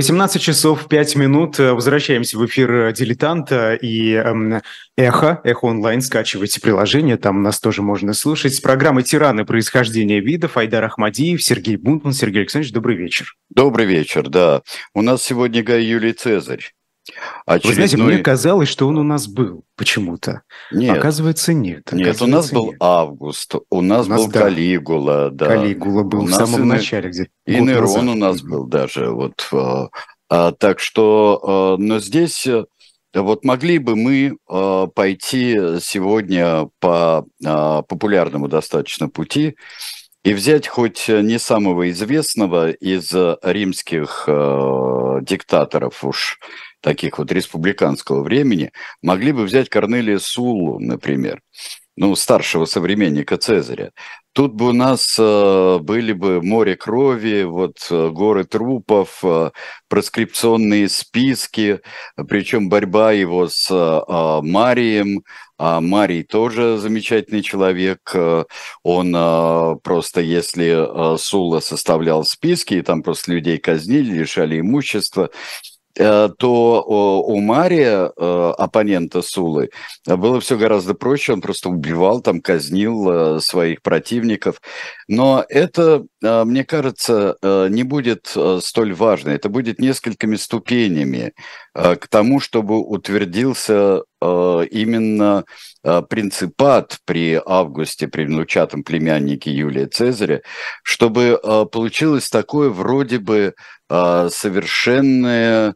18 часов 5 минут. Возвращаемся в эфир «Дилетанта» и эм, «Эхо». «Эхо онлайн». Скачивайте приложение, там нас тоже можно слушать. С программой «Тираны. Происхождение видов» Айдар Ахмадиев, Сергей Бунтман. Сергей Александрович, добрый вечер. Добрый вечер, да. У нас сегодня Гай Юлий Цезарь. Очередной... Вы знаете, мне казалось, что он у нас был почему-то. Нет. Оказывается, нет. Нет, Оказывается, у нас был нет. август, у нас, у нас был да. Калигула. Да. Калигула был у в самом и начале. Где и Нерон у нас был даже. Вот, а, а, так что, а, но здесь... Э, вот могли бы мы э, пойти сегодня по э, популярному достаточно пути и взять хоть не самого известного из римских э, диктаторов уж таких вот республиканского времени, могли бы взять Корнелия Суллу, например, ну, старшего современника Цезаря. Тут бы у нас э, были бы море крови, вот э, горы трупов, э, проскрипционные списки, причем борьба его с э, Марием. А Марий тоже замечательный человек. Он просто, если Сула составлял списки, и там просто людей казнили, лишали имущества, то у Мария, э, оппонента Сулы, было все гораздо проще. Он просто убивал, там, казнил э, своих противников. Но это, мне кажется, не будет столь важно. Это будет несколькими ступенями к тому, чтобы утвердился именно принципат при Августе, при внучатом племяннике Юлия Цезаря, чтобы получилось такое вроде бы совершенное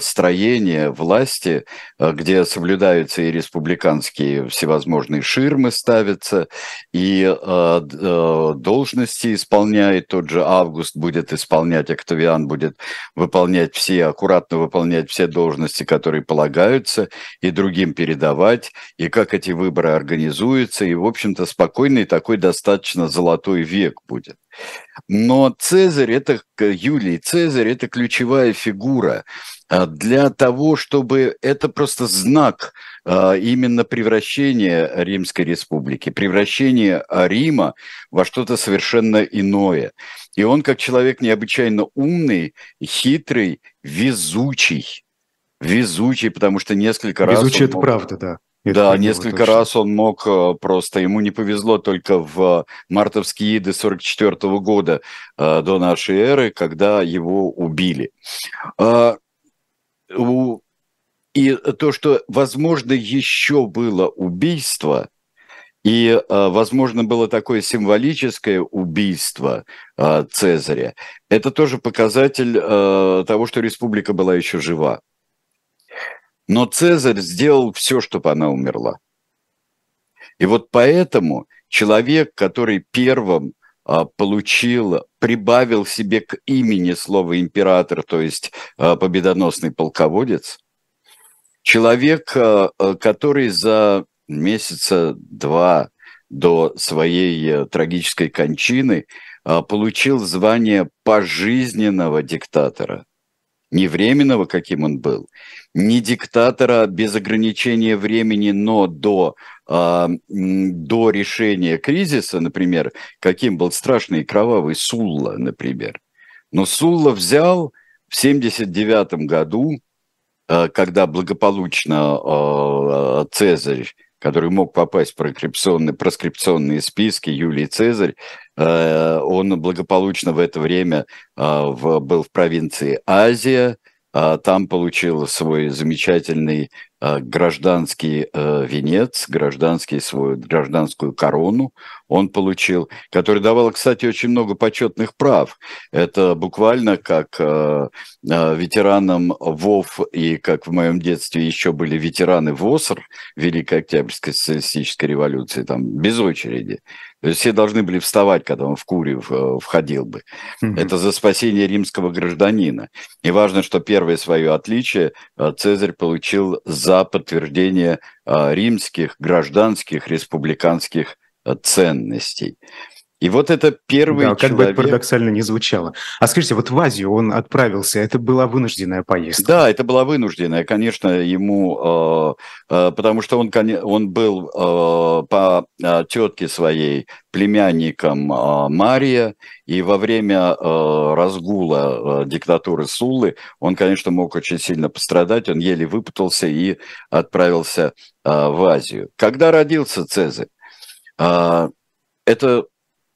строение власти, где соблюдаются и республиканские всевозможные ширмы ставятся, и должности исполняет. Тот же Август будет исполнять, Октавиан будет выполнять все, аккуратно выполнять все должности, которые полагаются, и другим передавать, и как эти выборы организуются, и, в общем-то, спокойный такой достаточно золотой век будет. Но Цезарь, это Юлий Цезарь, это ключевая фигура а, для того, чтобы это просто знак а, именно превращения Римской Республики, превращения Рима во что-то совершенно иное. И он как человек необычайно умный, хитрый, везучий. Везучий, потому что несколько везучий раз... Везучий – это мог... правда, да. Это да, несколько точно. раз он мог э, просто, ему не повезло только в мартовские иды 44 -го года э, до нашей эры, когда его убили. А, и то, что, возможно, еще было убийство, и, э, возможно, было такое символическое убийство Цезаря, это тоже показатель того, что республика была еще жива. Но Цезарь сделал все, чтобы она умерла. И вот поэтому человек, который первым а, получил, прибавил себе к имени слово император, то есть а, победоносный полководец, человек, а, который за месяца два до своей э, трагической кончины получил звание пожизненного диктатора – не временного, каким он был, не диктатора без ограничения времени, но до, э, до решения кризиса, например, каким был страшный и кровавый Сулла, например. Но Сулла взял в 79 году, э, когда благополучно э, Цезарь который мог попасть в проскрипционные, проскрипционные списки, Юлий Цезарь, э, он благополучно в это время э, был в провинции Азия, там получил свой замечательный Э, гражданский э, венец, гражданский свою гражданскую корону он получил, который давал, кстати, очень много почетных прав. Это буквально как э, ветеранам ВОВ и, как в моем детстве еще были ветераны ВОСР, Великой Октябрьской социалистической революции, там без очереди. То есть все должны были вставать, когда он в Куре входил бы. Mm-hmm. Это за спасение римского гражданина. И важно, что первое свое отличие Цезарь получил за подтверждение а, римских гражданских республиканских ценностей. И вот это первый да, человек... как бы это парадоксально не звучало. А скажите, вот в Азию он отправился, это была вынужденная поездка? Да, это была вынужденная, конечно, ему, э, э, потому что он, он был э, по э, тетке своей племянником э, Мария, и во время э, разгула диктатуры Суллы он, конечно, мог очень сильно пострадать, он еле выпутался и отправился в Азию. Когда родился Цезарь? Это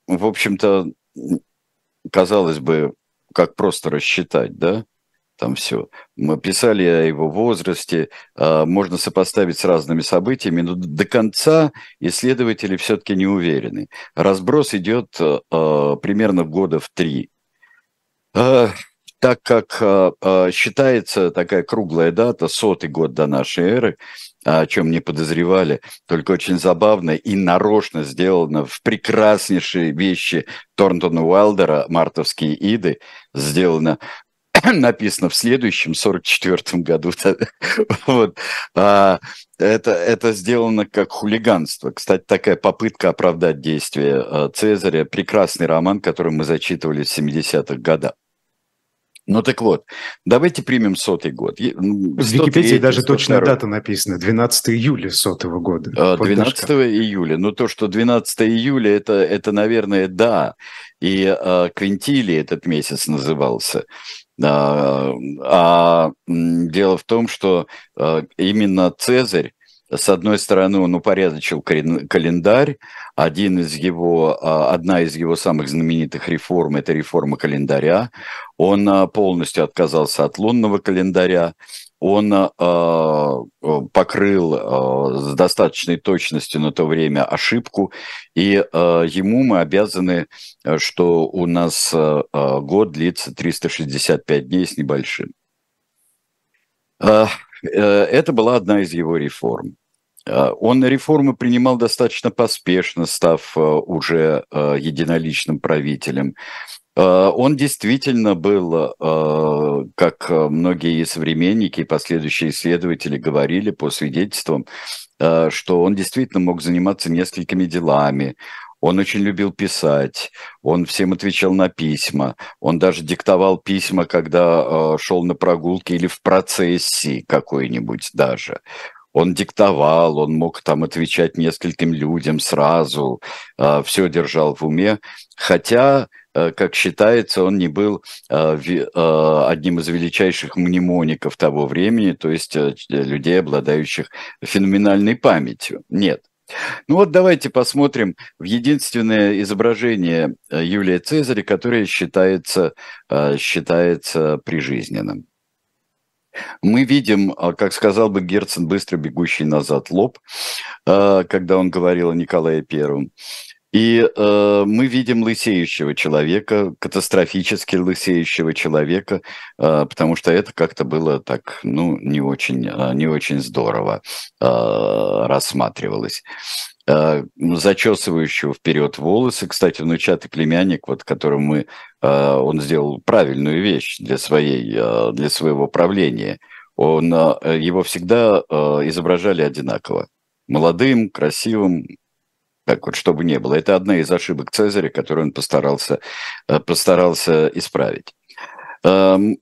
в общем-то, казалось бы, как просто рассчитать, да, там все. Мы писали о его возрасте, а, можно сопоставить с разными событиями, но до конца исследователи все-таки не уверены. Разброс идет а, примерно года в три. А, так как считается такая круглая дата, сотый год до нашей эры, о чем не подозревали, только очень забавно и нарочно сделано в прекраснейшие вещи Торнтона Уайлдера «Мартовские иды», сделано написано в следующем, 44 году. вот. а, это, это сделано как хулиганство. Кстати, такая попытка оправдать действия а, Цезаря. Прекрасный роман, который мы зачитывали в 70-х годах. Ну так вот, давайте примем сотый год. В Википедии даже 102. точная дата написана, 12 июля сотого года. 12 а, июля. Ну то, что 12 июля, это, это наверное, да. И а, Квинтилий этот месяц назывался. А, а дело в том, что а, именно Цезарь с одной стороны, он упорядочил календарь. Один из его, а, одна из его самых знаменитых реформ – это реформа календаря. Он а, полностью отказался от лунного календаря. Он а, покрыл с достаточной точностью на то время ошибку, и ему мы обязаны, что у нас год длится 365 дней с небольшим. Э, это была одна из его реформ. Э, он реформы принимал достаточно поспешно, став э, уже единоличным правителем. Он действительно был, как многие современники и последующие исследователи говорили по свидетельствам, что он действительно мог заниматься несколькими делами. Он очень любил писать, он всем отвечал на письма, он даже диктовал письма, когда э, шел на прогулке или в процессии какой-нибудь даже. Он диктовал, он мог там отвечать нескольким людям сразу, э, все держал в уме, хотя э, как считается, он не был э, э, одним из величайших мнемоников того времени, то есть людей, обладающих феноменальной памятью. Нет. Ну вот давайте посмотрим в единственное изображение э, Юлия Цезаря, которое считается, э, считается прижизненным. Мы видим, э, как сказал бы Герцен, быстро бегущий назад лоб, когда он говорил о Николае Первом. И э, мы видим лысеющего человека, катастрофически лысеющего человека, э, потому что это как-то было так, ну, не очень, э, не очень здорово э, рассматривалось э, зачесывающего вперед волосы. Кстати, внучатый племянник, вот которым мы, э, он сделал правильную вещь для, своей, э, для своего правления. Он, его всегда изображали одинаково. Молодым, красивым, так вот, чтобы не было. Это одна из ошибок Цезаря, которую он постарался, э, постарался исправить. Эм,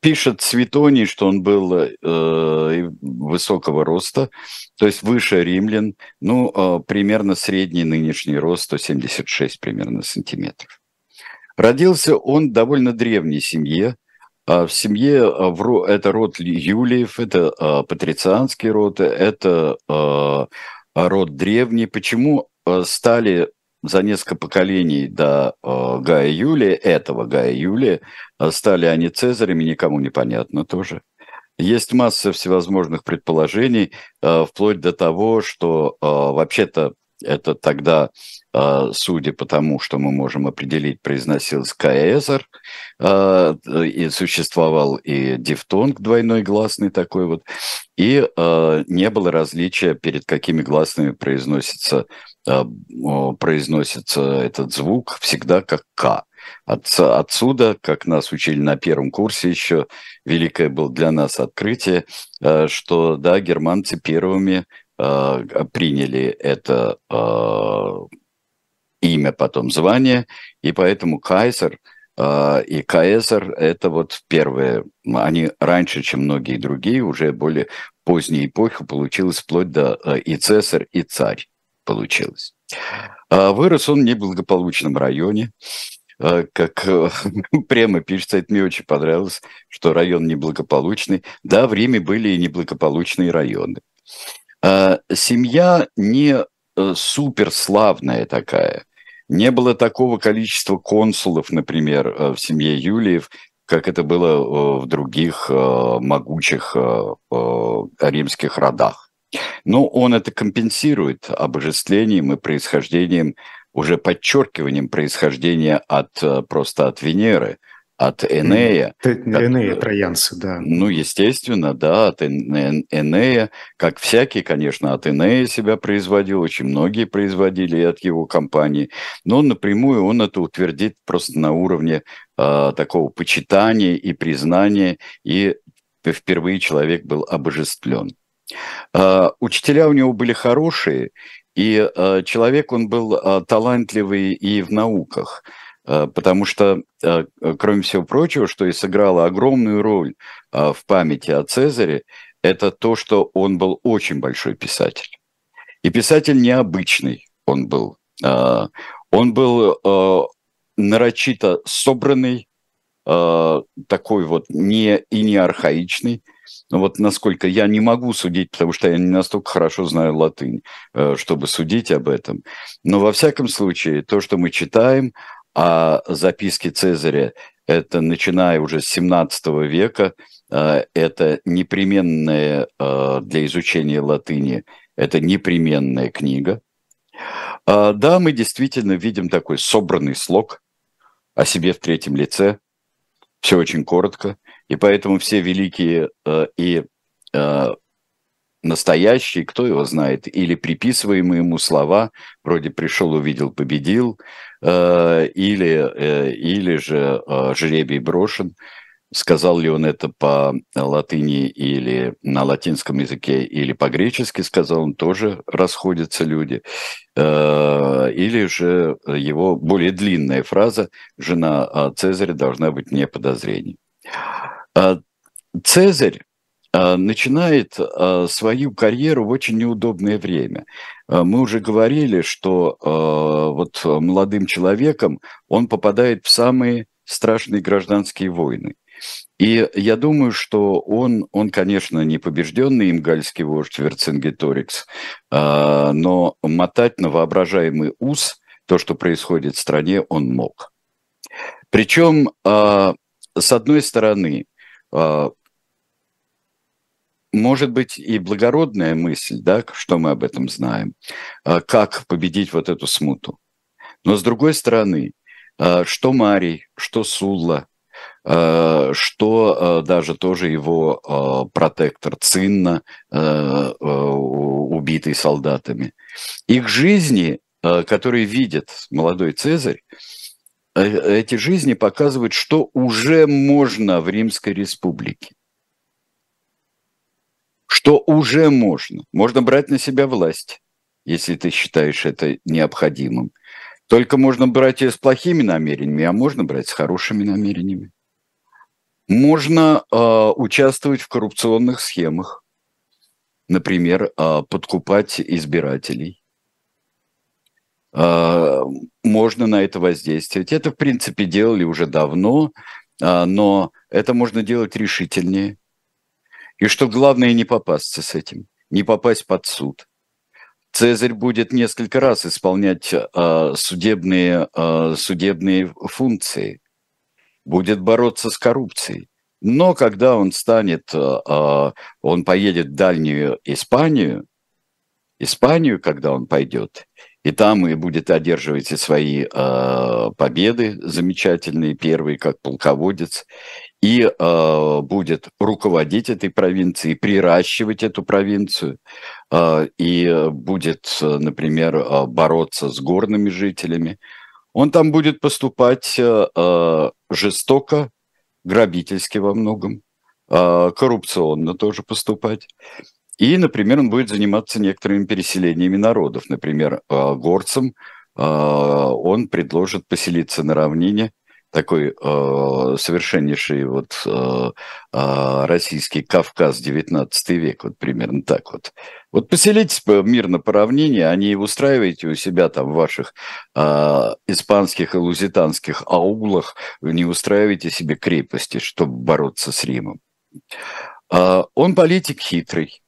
пишет Светоний, что он был э, высокого роста, то есть выше римлян, ну, э, примерно средний нынешний рост, 176 примерно сантиметров. Родился он в довольно древней семье, а в семье это род Юлиев, это патрицианский род, это род древний, почему э, стали за несколько поколений до э, Гая Юлия, этого Гая Юлия, стали они цезарями, никому не понятно тоже. Есть масса всевозможных предположений, вплоть до того, что вообще-то это тогда, судя по тому, что мы можем определить, произносился Каэзер, и существовал и дифтонг двойной гласный такой вот, и не было различия, перед какими гласными произносится, произносится этот звук, всегда как «к». отсюда, как нас учили на первом курсе еще, великое было для нас открытие, что, да, германцы первыми приняли это, э, имя, потом звание, и поэтому кайзер э, и каэзер – это вот первые, они раньше, чем многие другие, уже более поздней эпохи получилось вплоть до э, и цесарь, и царь получилось. А вырос он в неблагополучном районе, э, как э, прямо пишется, это мне очень понравилось, что район неблагополучный. Да, в Риме были и неблагополучные районы. А семья не э, суперславная такая. Не было такого количества консулов, например, в семье Юлиев, как это было в других могучих римских родах. Но он это компенсирует обожествлением и происхождением, уже подчеркиванием происхождения от просто от Венеры, от Энея. Энея, как, троянцы, да. Ну, естественно, да, от Энея, как всякий, конечно, от Энея себя производил, очень многие производили от его компании, но напрямую он это утвердит просто на уровне э, такого почитания и признания, и впервые человек был обожествлен. Э, учителя у него были хорошие, и э, человек он был э, талантливый и в науках – Э, потому что, э, кроме всего прочего, что и сыграло огромную роль э, в памяти о Цезаре, это то, что он был очень большой писатель. И писатель необычный он был. Он был нарочито собранный, такой вот не и не архаичный. Но вот насколько я не могу судить, потому что я не настолько хорошо знаю латынь, чтобы судить об этом. Но во всяком случае, то, что мы читаем, а записки Цезаря, это начиная уже с 17 века, э, это непременная э, для изучения латыни, это непременная книга. А, да, мы действительно видим такой собранный слог о себе в третьем лице, все очень коротко, и поэтому все великие э, и настоящие, кто его знает, или приписываемые ему слова, вроде «пришел, увидел, победил», э, или, э, или же э, «жребий брошен», сказал ли он это по латыни или на латинском языке, или по-гречески сказал, он тоже расходятся люди. Или же его более длинная фраза «жена Цезаря должна быть вне подозрений». Цезарь а, начинает а, свою карьеру в очень неудобное время. А, мы уже говорили, что вот молодым человеком он попадает в самые страшные гражданские войны. И я думаю, что он, он конечно, не побежденный им гальский вождь Верцингеторикс, но мотать на воображаемый ус то, что происходит в стране, он мог. Причем, с одной стороны, может быть и благородная мысль, да, что мы об этом знаем, а, как победить вот эту смуту. Но с другой стороны, а, что Марий, что Сулла, а, что даже тоже его протектор Цинна, убитый солдатами. Их жизни, которые видит молодой Цезарь, э, эти жизни показывают, что уже можно в Римской республике что уже можно. Можно брать на себя власть, если ты считаешь это необходимым. Только можно брать ее с плохими намерениями, а можно брать с хорошими намерениями. Можно э, участвовать в коррупционных схемах, например, э, подкупать избирателей. Э, можно на это воздействовать. Это, в принципе, делали уже давно, э, но это можно делать решительнее и что главное не попасться с этим, не попасть под суд. Цезарь будет несколько раз исполнять э, судебные, э, судебные функции, будет бороться с коррупцией. Но когда он станет, э, он поедет в дальнюю Испанию, Испанию, когда он пойдет, и там и будет одерживать и свои э, победы замечательные, первые как полководец, и э, будет руководить этой провинцией, приращивать эту провинцию, э, и будет, например, э, бороться с горными жителями. Он там будет поступать э, жестоко, грабительски во многом, э, коррупционно тоже поступать. И, например, он будет заниматься некоторыми переселениями народов. Например, э, горцам он предложит поселиться на равнине, такой э, совершеннейший вот э, э, российский Кавказ 19 век, вот примерно так вот. Вот поселитесь мирно по равнине, а не устраивайте у себя там в ваших э, испанских и лузитанских аулах, не устраивайте себе крепости, чтобы бороться с Римом. Э, он политик хитрый.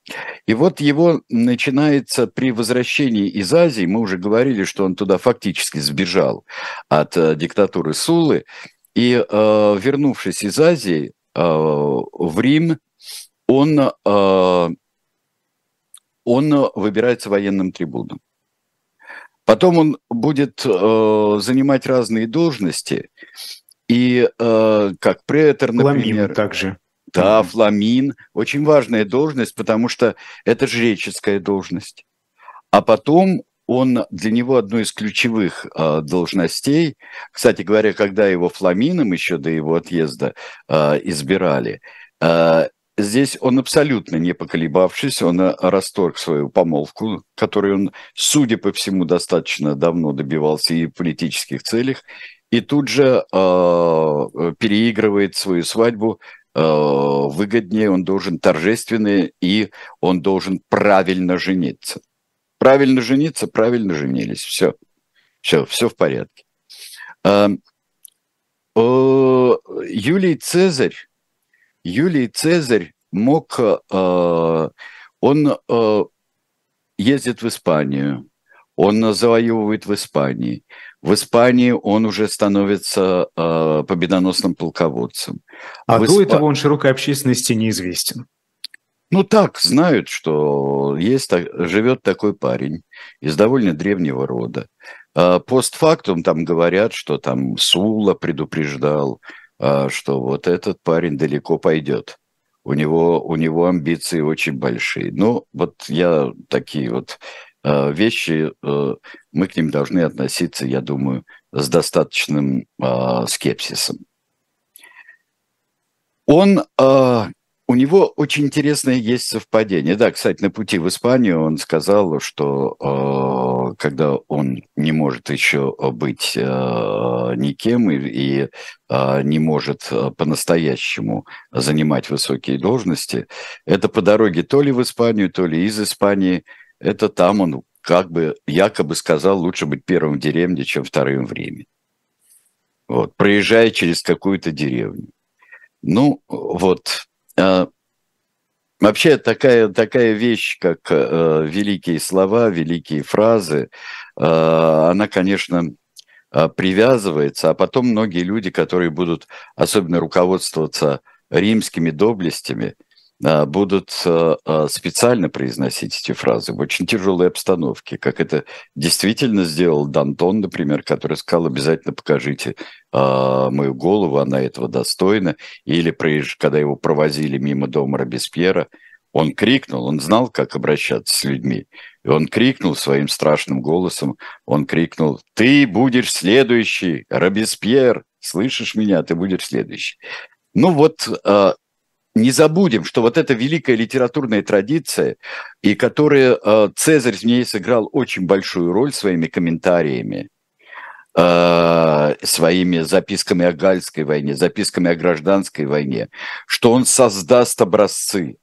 И вот его начинается при возвращении из Азии, мы уже говорили, что он туда фактически сбежал от э, диктатуры Сулы, и э, вернувшись из Азии э, в Рим, он, э, он выбирается военным трибуном. Потом он будет э, занимать разные должности, и э, как претор, например... Ламин также. Да, фламин. Очень важная должность, потому что это жреческая должность. А потом он для него одной из ключевых э, должностей, кстати говоря, когда его фламином еще до его отъезда э, избирали, э, здесь он абсолютно не поколебавшись, он расторг свою помолвку, которой он, судя по всему, достаточно давно добивался и в политических целях, и тут же э, переигрывает свою свадьбу выгоднее, он должен торжественный и он должен правильно жениться. Правильно жениться, правильно женились. Все. Все, все в порядке. Эм, Юлий Цезарь, Юлий Цезарь мог, э, он э, ездит в Испанию, он завоевывает в Испании. В Испании он уже становится э, победоносным полководцем. А в до Исп... этого он широкой общественности неизвестен. Ну так, знают, что есть, живет такой парень из довольно древнего рода. А постфактум там говорят, что там Сула предупреждал, а, что вот этот парень далеко пойдет. У него, у него амбиции очень большие. Ну, вот я такие вот Э, вещи, э, мы к ним должны относиться, я думаю, с достаточным э, скепсисом. Он, у него очень интересное есть совпадение. Да, кстати, на пути в Испанию он сказал, что когда он не может еще быть никем и, и не может по-настоящему занимать высокие должности, это по дороге то ли в Испанию, то ли из Испании – это там он как бы якобы сказал, лучше быть первым в деревне, чем вторым в Риме. Вот, проезжая через какую-то деревню. Ну, вот. Э, вообще такая, такая вещь, как э, великие слова, великие фразы, э, она, конечно, э, привязывается, а потом многие люди, которые будут особенно руководствоваться римскими доблестями – а, будут а, а, специально произносить эти фразы в очень тяжелой обстановке, как это действительно сделал Дантон, например, который сказал, обязательно покажите мою голову, она этого достойна. Или когда его провозили мимо дома Робеспьера, он крикнул, он знал, как обращаться с людьми. И он крикнул своим страшным голосом, он крикнул, ты будешь следующий, Робеспьер, слышишь меня, ты будешь следующий. Ну вот не забудем, что вот эта великая литературная традиция, и которая э, Цезарь в ней сыграл очень большую роль своими комментариями, э, своими записками о Гальской войне, записками о гражданской войне, что он создаст образцы,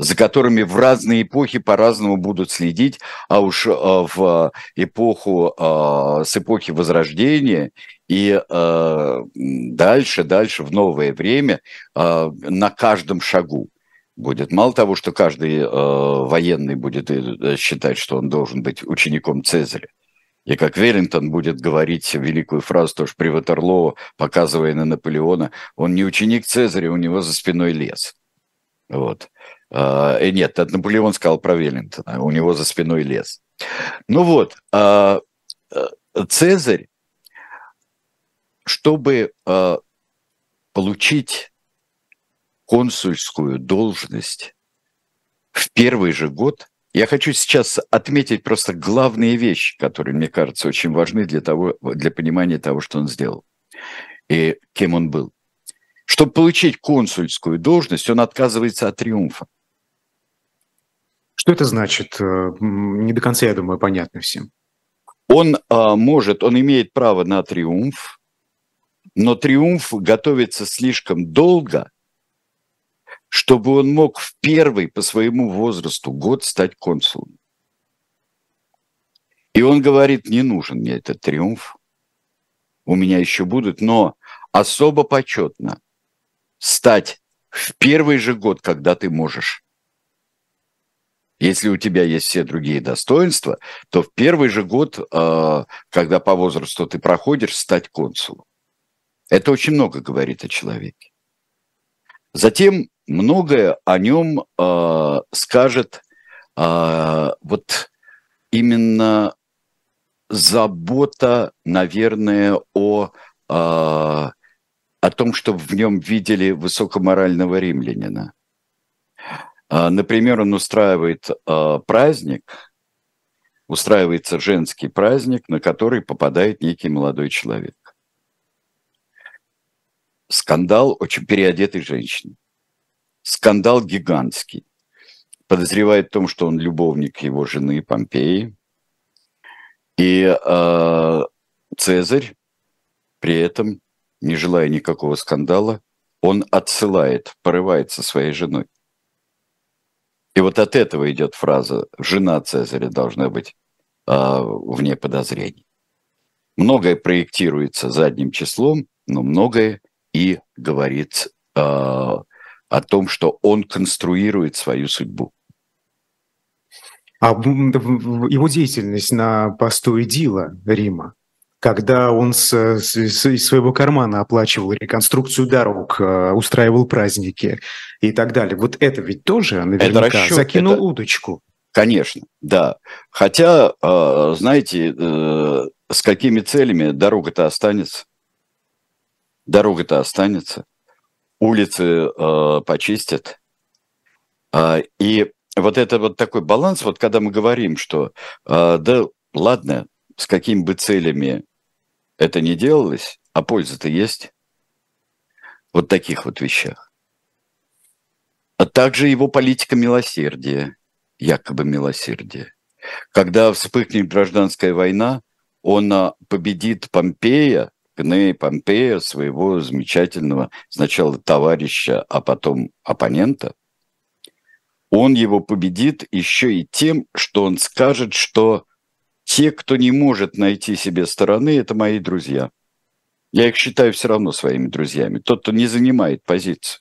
за которыми в разные эпохи по-разному будут следить, а уж э, в эпоху, э, с эпохи Возрождения и э, дальше, дальше, в новое время, на каждом шагу будет. Мало того, что каждый военный будет считать, что он должен быть учеником Цезаря, и как Веллингтон будет говорить великую фразу тоже при Ватерлоо, показывая на Наполеона, он не ученик Цезаря, у него за спиной лес. Вот. Э, нет, Наполеон сказал про Веллингтона, у него за спиной лес. Ну вот, э, э, Цезарь, чтобы э, получить консульскую должность в первый же год, я хочу сейчас отметить просто главные вещи, которые, мне кажется, очень важны для, того, для понимания того, что он сделал и кем он был. Чтобы получить консульскую должность, он отказывается от триумфа. Что это значит? Э, не до конца, я думаю, понятно всем. Он а, может, он имеет право на триумф, но триумф готовится слишком долго, чтобы он мог в первый по своему возрасту год стать консулом. И он говорит, не нужен мне этот триумф, у меня еще будут, но особо почетно стать в первый же год, когда ты можешь. Если у тебя есть все другие достоинства, то в первый же год, а, когда по возрасту ты проходишь, стать консулом. Это очень много говорит о человеке. Затем многое о нем э, скажет э, вот именно забота, наверное, о, о том, чтобы в нем видели высокоморального римлянина. Например, он устраивает праздник, устраивается женский праздник, на который попадает некий молодой человек скандал очень переодетой женщины. Скандал гигантский. Подозревает в том, что он любовник его жены Помпеи. И э, Цезарь при этом, не желая никакого скандала, он отсылает, порывается своей женой. И вот от этого идет фраза «жена Цезаря должна быть э, вне подозрений». Многое проектируется задним числом, но многое и говорит э, о том, что он конструирует свою судьбу. А его деятельность на посту Эдила Рима, когда он с, с, из своего кармана оплачивал реконструкцию дорог, э, устраивал праздники и так далее. Вот это ведь тоже наверняка это расчет, закинул это... удочку. Конечно, да. Хотя, э, знаете, э, с какими целями дорога-то останется? дорога-то останется, улицы почистят. Э, и вот это вот такой баланс, вот когда мы говорим, что да ладно, с какими бы целями это не делалось, а польза-то есть. Вот таких вот вещах. А также его политика милосердия, якобы милосердия. Когда вспыхнет гражданская война, он а, победит Помпея, Гнея Помпея, своего замечательного сначала товарища, а потом оппонента, он его победит еще и тем, что он скажет, что те, кто не может найти себе стороны, это мои друзья. Я их считаю все равно своими друзьями. Тот, кто не занимает позицию.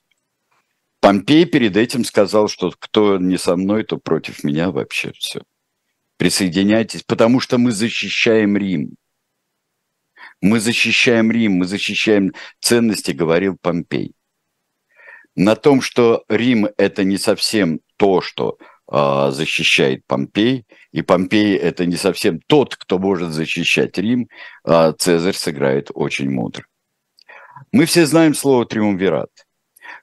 Помпей перед этим сказал, что кто не со мной, то против меня вообще все. Присоединяйтесь, потому что мы защищаем Рим. Мы защищаем Рим, мы защищаем ценности, говорил Помпей. На том, что Рим – это не совсем то, что э, защищает Помпей, и Помпей – это не совсем тот, кто может защищать Рим, э, Цезарь сыграет очень мудро. Мы все знаем слово «триумвират».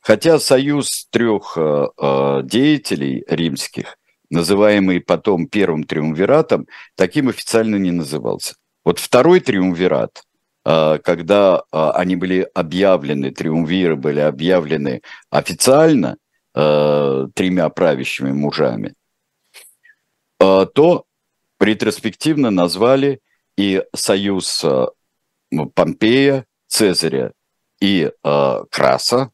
Хотя союз трех э, э, деятелей римских, называемый потом первым триумвиратом, таким официально не назывался. Вот второй триумвират, а, когда а, они были объявлены, триумвиры были объявлены официально а, тремя правящими мужами, то ретроспективно назвали и союз Помпея, Цезаря и Краса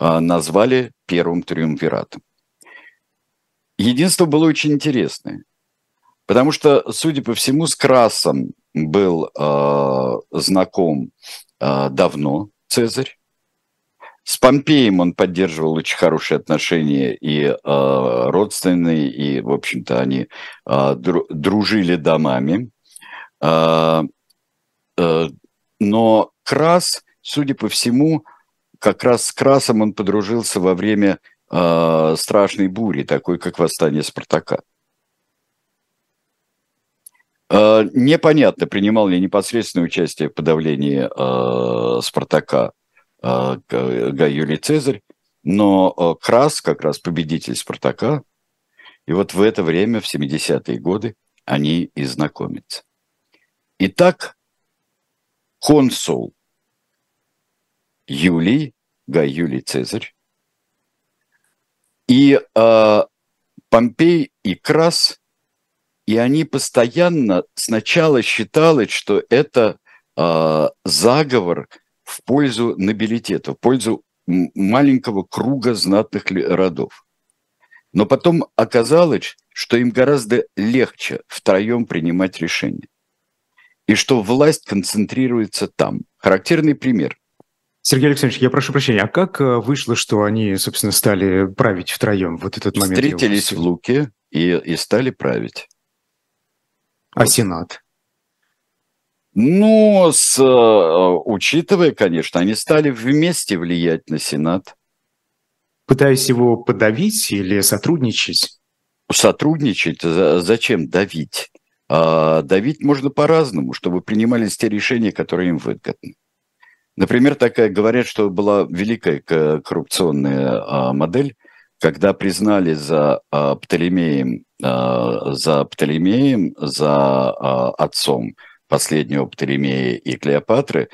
назвали первым триумвиратом. Единство было очень интересное. Потому что, судя по всему, с Красом был э, знаком э, давно Цезарь. С Помпеем он поддерживал очень хорошие отношения и э, родственные, и, в общем-то, они э, дружили домами. Э, э, но Крас, судя по всему, как раз с Красом он подружился во время э, страшной бури, такой как восстание Спартака. Э, непонятно, принимал ли непосредственное участие в подавлении э, Спартака Гай Юлий Цезарь, но э, Крас, как раз победитель Спартака, и вот в это время, в 70-е годы, они и знакомятся. Итак, консул Юлий, Гай Юлий Цезарь, и э, Помпей и Крас и они постоянно сначала считалось, что это э, заговор в пользу нобилитета, в пользу маленького круга знатных родов. Но потом оказалось, что им гораздо легче втроем принимать решения. И что власть концентрируется там. Характерный пример. Сергей Александрович, я прошу прощения, а как э, вышло, что они, собственно, стали править втроем вот этот момент? Встретились в Луке и, и стали править. А вот. Сенат? Ну, с, э, учитывая, конечно, они стали вместе влиять на Сенат. Пытаясь его подавить или сотрудничать? Сотрудничать? Зачем давить? А давить можно по-разному, чтобы принимались те решения, которые им выгодны. Например, такая, говорят, что была великая коррупционная а, модель, когда признали за а, Птолемеем, за Птолемеем, за отцом последнего Птолемея и Клеопатры,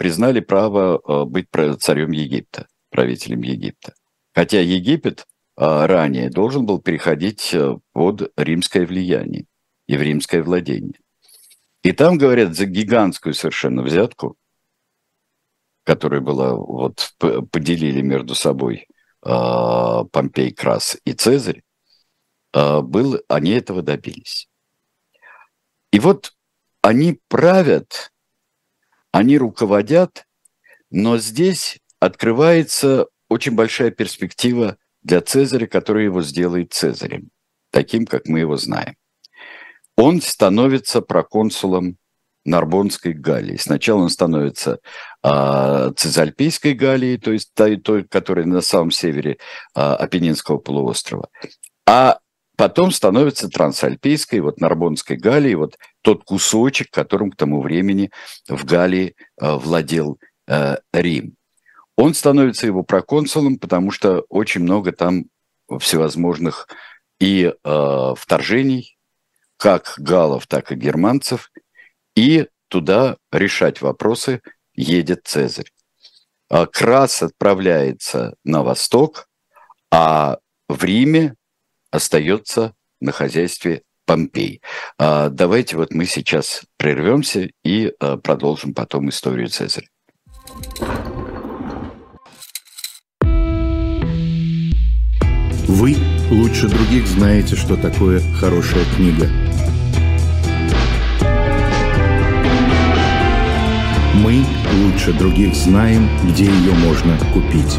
признали право быть царем Египта, правителем Египта. Хотя Египет ранее должен был переходить под римское влияние и в римское владение. И там, говорят, за гигантскую совершенно взятку которая была, вот поделили между собой Помпей, Крас и Цезарь, был, они этого добились. И вот они правят, они руководят, но здесь открывается очень большая перспектива для Цезаря, который его сделает Цезарем, таким, как мы его знаем. Он становится проконсулом Нарбонской Галлии. Сначала он становится а, Цезальпийской Галлией, то есть той, той, которая на самом севере а, Апеннинского полуострова, а потом становится Трансальпийской, вот Нарбонской Галлией, вот тот кусочек, которым к тому времени в Галлии а, владел а, Рим. Он становится его проконсулом, потому что очень много там всевозможных и э, вторжений, как галлов, так и германцев, и туда решать вопросы едет Цезарь. Крас отправляется на восток, а в Риме остается на хозяйстве Помпей. А давайте вот мы сейчас прервемся и а, продолжим потом историю Цезаря. Вы лучше других знаете, что такое хорошая книга – Мы лучше других знаем, где ее можно купить.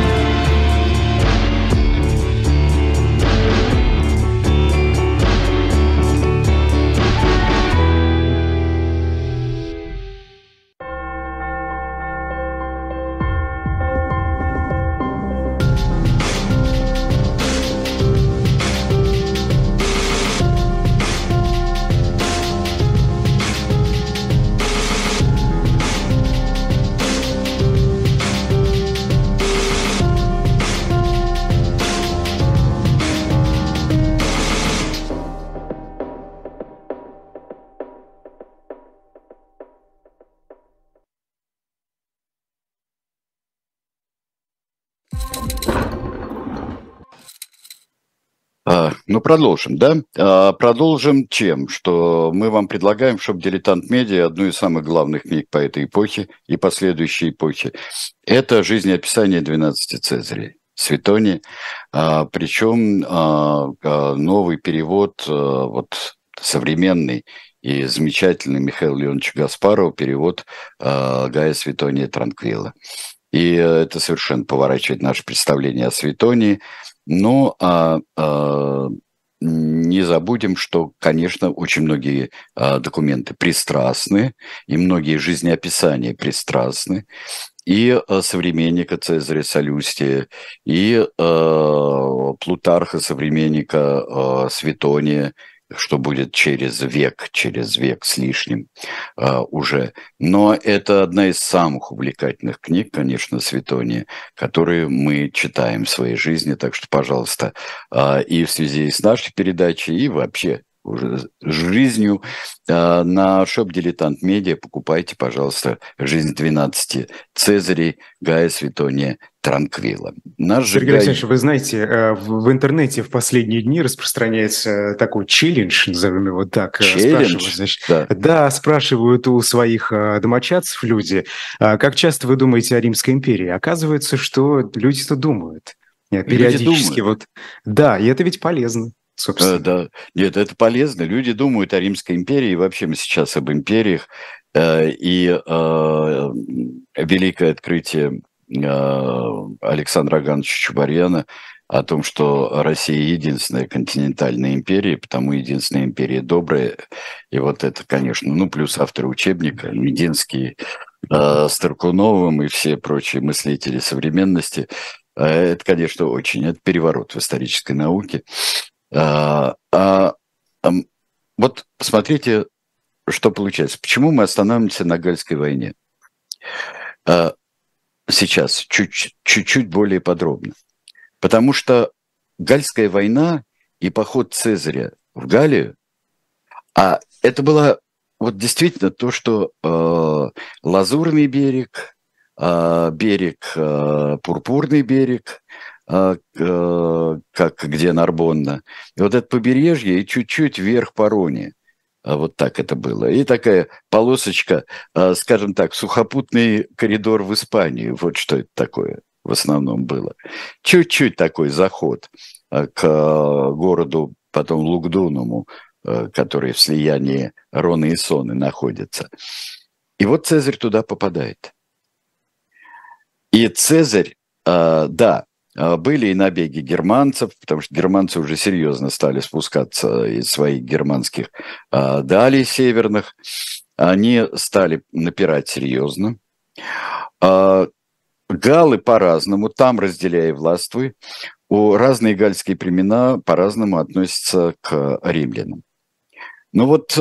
Ну, продолжим, да? А, продолжим чем? Что мы вам предлагаем, чтобы «Дилетант Медиа» одну из самых главных книг по этой эпохе и последующей эпохе. Это «Жизнеописание 12 Цезарей». Светони, а, причем а, новый перевод, вот современный и замечательный Михаил Леонович Гаспаров, перевод Гая Светония Транквила. И это совершенно поворачивает наше представление о Светонии – но а, а, не забудем, что, конечно, очень многие а, документы пристрастны, и многие жизнеописания пристрастны, и а, современника Цезаря Солюстия, и а, Плутарха, современника а, Светония, что будет через век, через век с лишним а, уже. Но это одна из самых увлекательных книг, конечно, Светония, которые мы читаем в своей жизни. Так что, пожалуйста, а, и в связи с нашей передачей, и вообще уже жизнью. А, на шоп «Дилетант Медиа» покупайте, пожалуйста, «Жизнь 12 Цезарей» Гая Светония Транквила. Наш Сергей. Александрович, вы знаете, э, в интернете в последние дни распространяется такой челлендж, назовем его так. Э, челлендж? Значит, да. да, спрашивают у своих э, домочадцев люди, «А как часто вы думаете о Римской империи? Оказывается, что люди-то думают. Периодически. Люди думают. Вот, да, и это ведь полезно собственно. Да, нет, это полезно. Люди думают о Римской империи, и вообще мы сейчас об империях. И великое открытие Александра Агановича Чубарьяна о том, что Россия единственная континентальная империя, потому единственная империя добрая. И вот это, конечно, ну, плюс авторы учебника, Мединский, э, Старкуновым и все прочие мыслители современности. Это, конечно, очень, это переворот в исторической науке. А, а, вот посмотрите, что получается. Почему мы останавливаемся на Гальской войне? Сейчас, чуть-чуть более подробно. Потому что Гальская война и поход Цезаря в Галлию, а это было вот действительно то, что э, Лазурный берег, э, берег, э, Пурпурный берег, э, э, как где Нарбонна, и вот это побережье и чуть-чуть вверх по Роне – вот так это было. И такая полосочка, а, скажем так, сухопутный коридор в Испанию. Вот что это такое в основном было. Чуть-чуть такой заход а, к городу, потом Лугдунуму, который в слиянии Роны и Соны находится. И вот Цезарь туда попадает. И Цезарь, да, а, были и набеги германцев, потому что германцы уже серьезно стали спускаться из своих германских а, далей северных. Они стали напирать серьезно. А, галы по-разному, там разделяя властвуй, у разные гальские племена по-разному относятся к римлянам. Но вот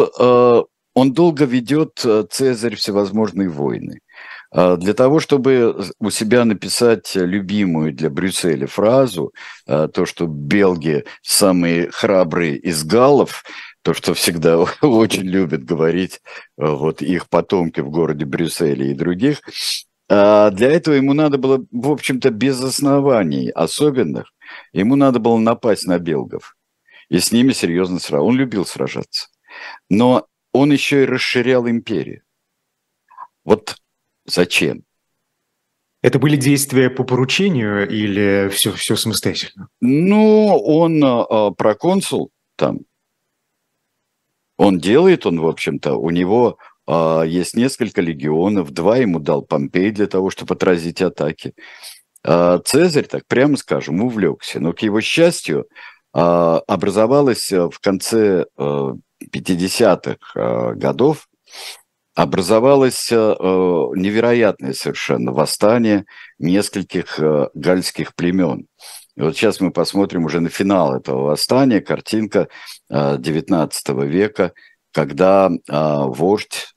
он долго ведет Цезарь всевозможные войны. А, для того, чтобы у себя написать любимую для Брюсселя фразу, а, то, что белги самые храбрые из галлов, то, что всегда очень любят говорить а, вот их потомки в городе Брюсселе и других, для этого ему надо было, в общем-то, без оснований особенных, ему надо было напасть на белгов и с ними серьезно сражаться. Он любил сражаться. Но он еще и расширял империю. Вот Зачем? Это были действия по поручению или все, все самостоятельно? Ну, он э, проконсул там. Он делает, он, в общем-то, у него э, есть несколько легионов, два ему дал Помпей для того, чтобы отразить атаки. Э, Цезарь, так прямо скажем, увлекся. Но, к его счастью, э, образовалась в конце э, 50-х э, годов образовалось э, невероятное совершенно восстание нескольких э, гальских племен. И вот сейчас мы посмотрим уже на финал этого восстания, картинка XIX э, века, когда вождь,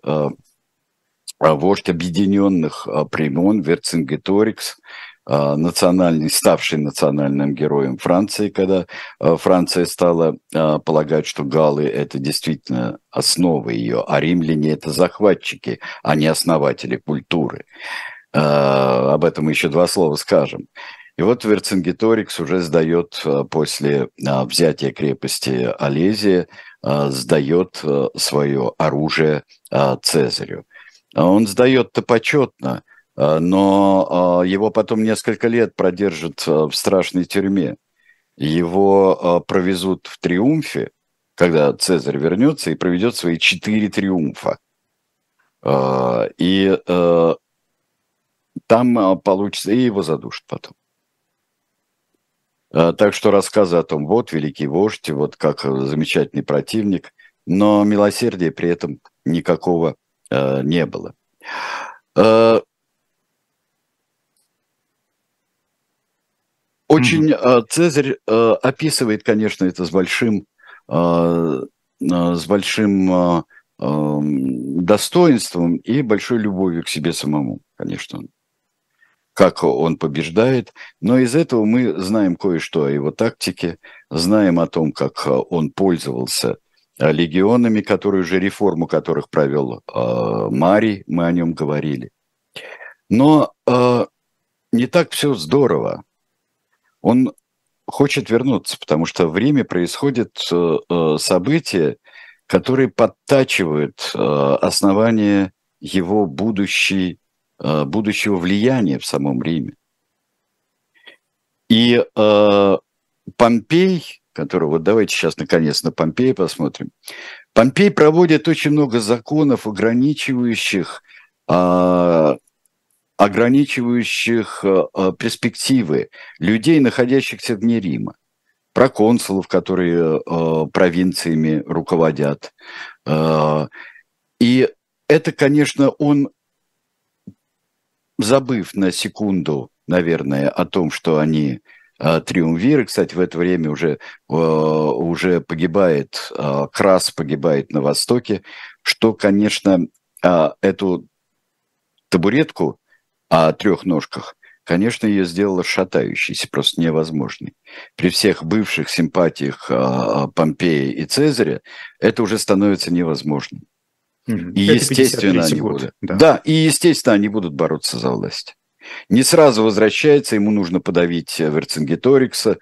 вождь объединенных племен Верцингеторикс национальный, ставший национальным героем Франции, когда а, Франция стала а, полагать, что галлы – это действительно основа ее, а римляне – это захватчики, а не основатели культуры. Об этом еще два слова скажем. И вот Верцингеторикс уже сдает после взятия крепости Олезия, сдает свое оружие Цезарю. Он сдает-то почетно – но э, его потом несколько лет продержат э, в страшной тюрьме. Его провезут в триумфе, когда Цезарь вернется и проведет свои четыре триумфа. И там получится, и его задушат потом. Так что рассказы о том, вот великий вождь, вот как замечательный противник, но милосердия при этом никакого не было. Очень mm-hmm. Цезарь э, описывает, конечно, это с большим, э, с большим достоинством и большой любовью к себе самому, конечно. Как он побеждает. Но из этого мы знаем кое-что о его тактике, знаем о том, как он пользовался легионами, которые уже реформу которых провел э, Марий, мы о нем говорили. Но э, не так все здорово. Он хочет вернуться, потому что в Риме происходят э, э события, которые подтачивают э, основание его будущей, будущего влияния в самом Риме. И Помпей, который, вот давайте сейчас наконец на Помпея посмотрим. Помпей проводит очень много законов, ограничивающих, э, ограничивающих э, перспективы людей, находящихся вне Рима про консулов, которые э, провинциями руководят. Э, и это, конечно, он, забыв на секунду, наверное, о том, что они э, триумвиры, кстати, в это время уже, э, уже погибает, э, Крас погибает на Востоке, что, конечно, э, эту табуретку о трех ножках – конечно, ее сделала шатающейся, просто невозможной. При всех бывших симпатиях а, Помпея и Цезаря это уже становится невозможным. И, это естественно, они год, будут. Да. да, и, естественно, они будут бороться за власть не сразу возвращается, ему нужно подавить э, Верцингеторикса,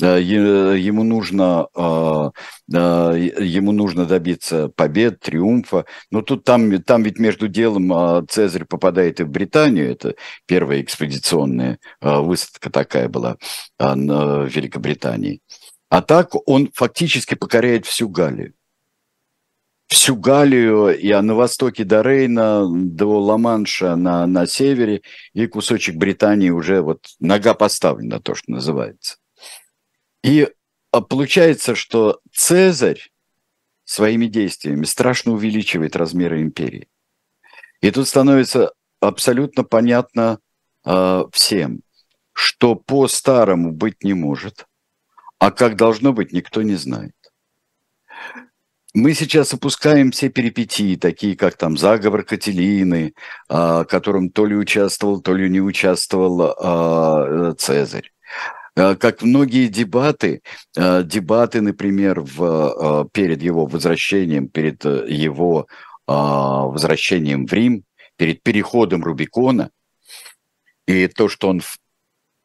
э, ему нужно, э, ему нужно добиться побед, триумфа. Но тут там, там ведь между делом Цезарь попадает и в Британию, это первая экспедиционная высадка такая была в Великобритании. А так он фактически покоряет всю Галлию всю Галлию и на востоке до Рейна, до Ла-Манша на, на севере, и кусочек Британии уже вот нога поставлена, то, что называется. И а, получается, что Цезарь своими действиями страшно увеличивает размеры империи. И тут становится абсолютно понятно э, всем, что по-старому быть не может, а как должно быть, никто не знает. Мы сейчас опускаем все перипетии, такие как там заговор Кателины, а, которым то ли участвовал, то ли не участвовал а, Цезарь. А, как многие дебаты, дебаты, например, в, перед его возвращением, перед его возвращением в Рим, перед переходом Рубикона, и то, что он,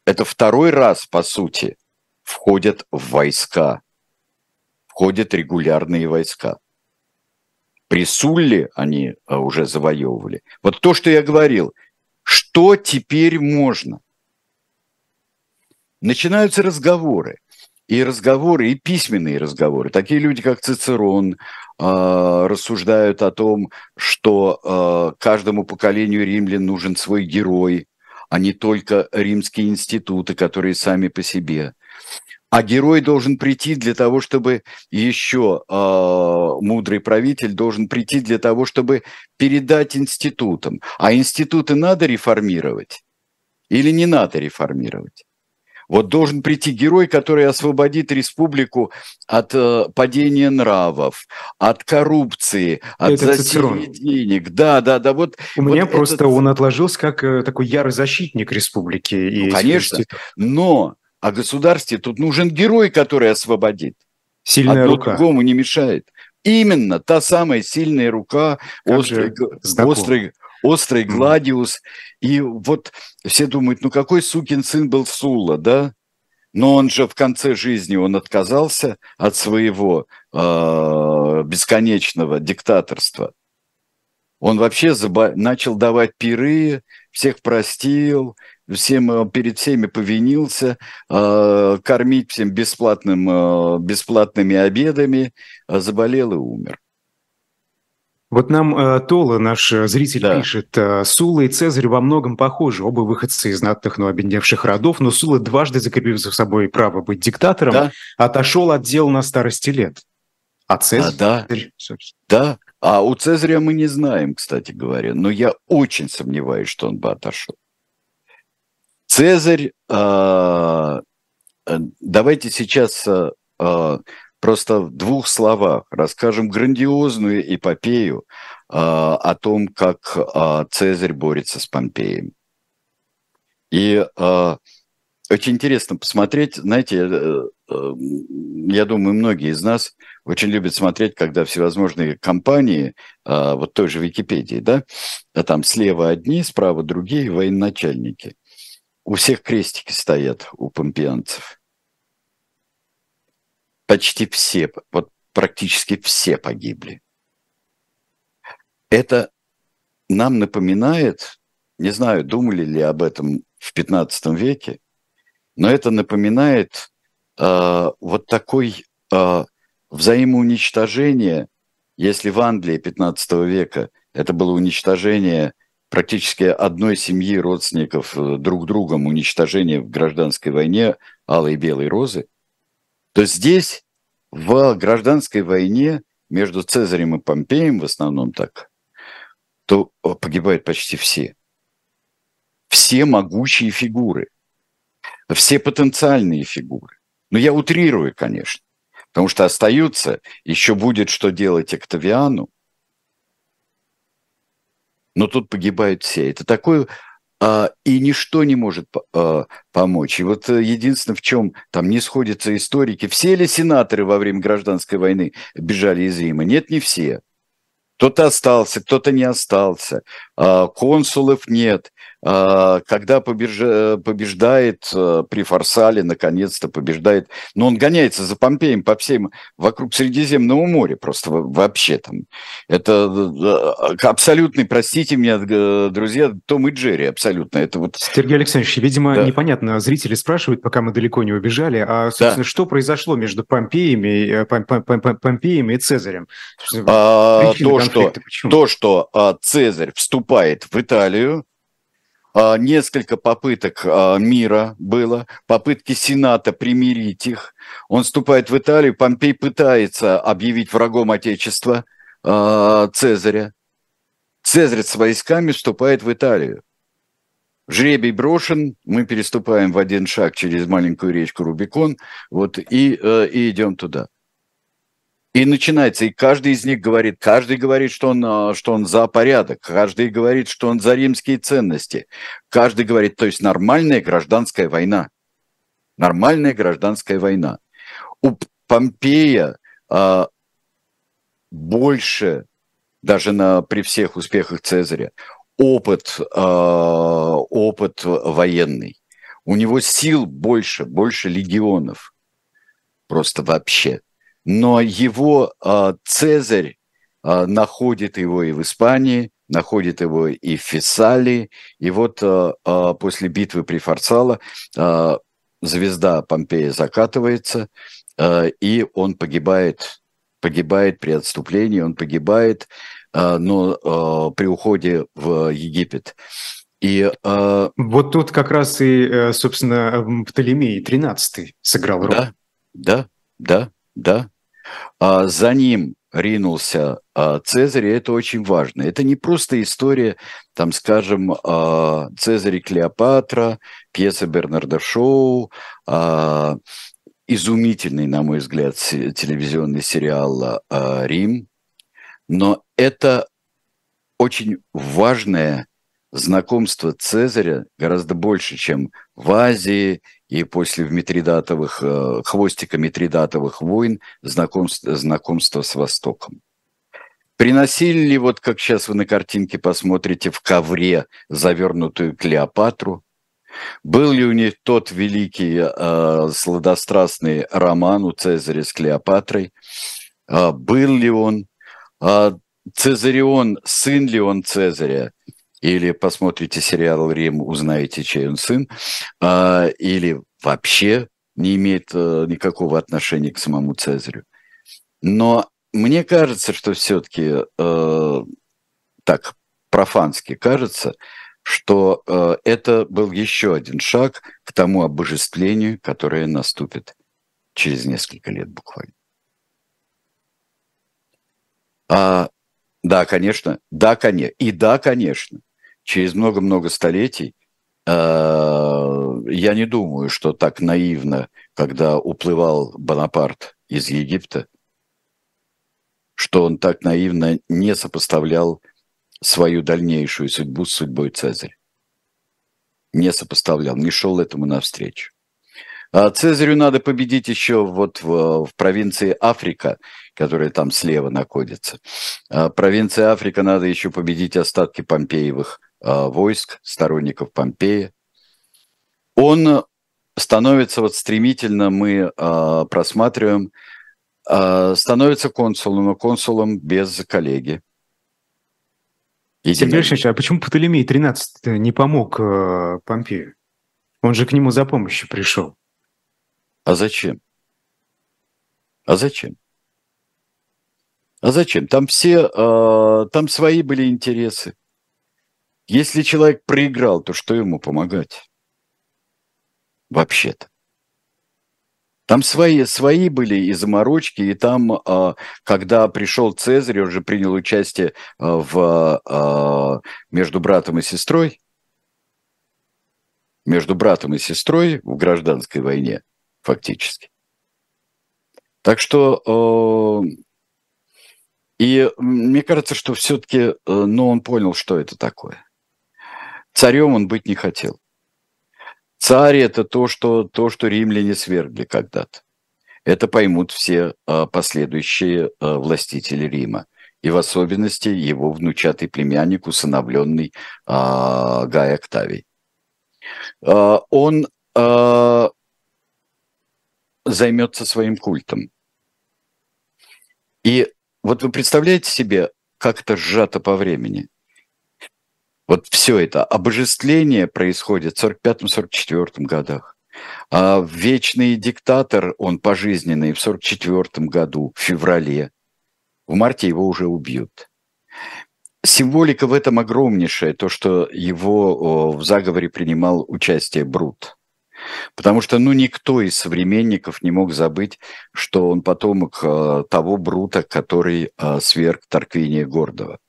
это второй раз, по сути, входят в войска ходят регулярные войска. При Сулле они а, уже завоевывали. Вот то, что я говорил, что теперь можно? Начинаются разговоры. И разговоры, и письменные разговоры. Такие люди, как Цицерон, э, рассуждают о том, что э, каждому поколению римлян нужен свой герой, а не только римские институты, которые сами по себе. А герой должен прийти для того, чтобы еще э, мудрый правитель должен прийти для того, чтобы передать институтам. А институты надо реформировать или не надо реформировать? Вот должен прийти герой, который освободит республику от э, падения нравов, от коррупции, от это засилия денег. Да, да, да. Вот, У вот меня этот... просто он отложился как э, такой ярый защитник республики. Ну, конечно, но о государстве тут нужен герой, который освободит. Сильная Одно рука. другому не мешает. Именно та самая сильная рука, острый, острый, острый гладиус. И вот все думают, ну какой сукин сын был Сула, да? Но он же в конце жизни он отказался от своего э, бесконечного диктаторства. Он вообще заба- начал давать пиры, всех простил, всем, э, перед всеми повинился, э, кормить всем бесплатным, э, бесплатными обедами, заболел и умер. Вот нам э, Тола, наш зритель, да. пишет, Сула и Цезарь во многом похожи, оба выходцы из знатных, но обедневших родов, но Сула, дважды закрепив за собой право быть диктатором, да. отошел от дел на старости лет. А Цезарь? А, да, да. А у Цезаря мы не знаем, кстати говоря, но я очень сомневаюсь, что он бы отошел. Цезарь, а, э, давайте сейчас э, а, просто в двух словах расскажем грандиозную эпопею а, о том, как Цезарь борется с Помпеем. И очень интересно посмотреть, знаете, э, э, я думаю, многие из нас очень любят смотреть, когда всевозможные компании, а, вот той же Википедии, да, а там слева одни, справа другие военачальники. У всех крестики стоят у помпеянцев. Почти все, вот практически все погибли. Это нам напоминает, не знаю, думали ли об этом в 15 веке, но это напоминает э, вот такой э, взаимоуничтожение, если в Англии 15 века это было уничтожение практически одной семьи родственников э, друг другом, уничтожение в гражданской войне алой и белой розы, то здесь в гражданской войне между Цезарем и Помпеем, в основном так, то погибают почти все. Все могучие фигуры, все потенциальные фигуры. Но я утрирую, конечно. Потому что остаются, еще будет что делать Октавиану. Но тут погибают все. Это такое а, и ничто не может а, помочь. И вот э, единственное, в чем там не сходятся историки, все ли сенаторы во время гражданской войны бежали из Рима? Нет, не все. Кто-то остался, кто-то не остался. А, консулов нет. А, когда побеждает э, при Фарсале, наконец-то побеждает, но он гоняется за Помпеем по всем, вокруг Средиземного моря просто вообще там. Это э, абсолютный, простите меня, друзья, Том и Джерри абсолютно. Это вот... Сергей Александрович, видимо, да. непонятно, зрители спрашивают, пока мы далеко не убежали, а, собственно, да. что произошло между Помпеями, э, Помпеем и Цезарем? А, то, что, то, что а, Цезарь вступает в Италию, несколько попыток а, мира было, попытки Сената примирить их. Он вступает в Италию, Помпей пытается объявить врагом Отечества а, Цезаря. Цезарь с войсками вступает в Италию. Жребий брошен, мы переступаем в один шаг через маленькую речку Рубикон, вот, и, э, и идем туда. И начинается, и каждый из них говорит, каждый говорит, что он, а, что он за порядок, каждый говорит, что он за римские ценности, каждый говорит, то есть нормальная гражданская война. Нормальная гражданская война. У Помпея а, больше, даже на, при всех успехах Цезаря, опыт, а, опыт военный. У него сил больше, больше легионов. Просто вообще но его э, Цезарь э, находит его и в Испании, находит его и в Фессалии, и вот э, э, после битвы при Фарсала э, звезда Помпея закатывается, э, и он погибает, погибает при отступлении, он погибает, э, но э, при уходе в Египет. И э... вот тут как раз и, собственно, Птолемей 13 сыграл роль. Да, да, да, да. А за ним ринулся а, Цезарь, и это очень важно. Это не просто история, там, скажем, а, Цезарь и Клеопатра, пьеса Бернарда Шоу, изумительный, на мой взгляд, телевизионный сериал «Рим», но это очень важное знакомство Цезаря гораздо больше, чем в Азии и после Митридатовых, э, хвостика Митридатовых войн знакомство, знакомство с Востоком. Приносили ли, вот как сейчас вы на картинке посмотрите, в ковре завернутую Клеопатру? Был ли у них тот великий э, сладострастный роман у Цезаря с Клеопатрой? Э, был ли он? Э, Цезарион, сын ли он Цезаря? Или посмотрите сериал «Рим», узнаете, чей он сын, а, или вообще не имеет а, никакого отношения к самому Цезарю. Но мне кажется, что все-таки э, так профански кажется, что э, это был еще один шаг к тому обожествлению, которое наступит через несколько лет буквально. А, да, конечно, да, конечно, и да, конечно через много-много столетий, э, я не думаю, что так наивно, когда уплывал Бонапарт из Египта, что он так наивно не сопоставлял свою дальнейшую судьбу с судьбой Цезаря. Не сопоставлял, не шел этому навстречу. А Цезарю надо победить еще вот в, в провинции Африка, которая там слева находится. А провинция Африка надо еще победить остатки Помпеевых войск, сторонников Помпея. Он становится вот стремительно, мы а, просматриваем, а, становится консулом, но консулом без коллеги. Сергей Алексеевич, а почему Птолемей 13 не помог э, Помпею? Он же к нему за помощью пришел. А зачем? А зачем? А зачем? Там все, э, там свои были интересы. Если человек проиграл, то что ему помогать? Вообще-то. Там свои, свои были и заморочки, и там, а, когда пришел Цезарь, он же принял участие а, в, а, между братом и сестрой, между братом и сестрой в гражданской войне, фактически. Так что, и мне кажется, что все-таки, ну, он понял, что это такое. Царем он быть не хотел. Царь – это то что, то, что римляне свергли когда-то. Это поймут все а, последующие а, властители Рима. И в особенности его внучатый племянник, усыновленный а, Гай Октавий. Он займется своим культом. И вот вы представляете себе, как это сжато по времени – вот все это обожествление происходит в 45-44 годах. А вечный диктатор, он пожизненный в 44 году, в феврале. В марте его уже убьют. Символика в этом огромнейшая, то, что его в заговоре принимал участие Брут. Потому что ну, никто из современников не мог забыть, что он потомок э, того Брута, который э, сверг Тарквиния Гордова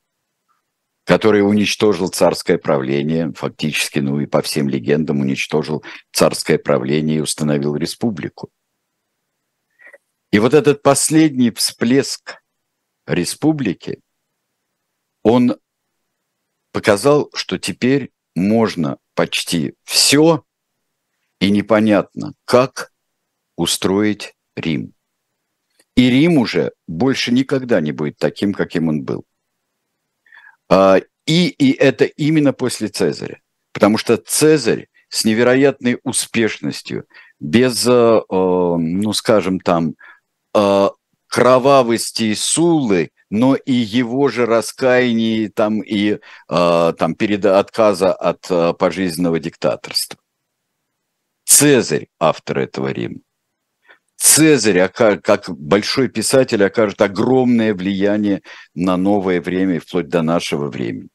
который уничтожил царское правление, фактически, ну и по всем легендам уничтожил царское правление и установил республику. И вот этот последний всплеск республики, он показал, что теперь можно почти все, и непонятно, как устроить Рим. И Рим уже больше никогда не будет таким, каким он был. А, и, и это именно после Цезаря. Потому что Цезарь с невероятной успешностью, без, э, ну скажем там, э, кровавости Сулы, но и его же раскаяния там и э, там перед отказа от пожизненного диктаторства. Цезарь автор этого Рима. Цезарь, как большой писатель, окажет огромное влияние на новое время, вплоть до нашего времени.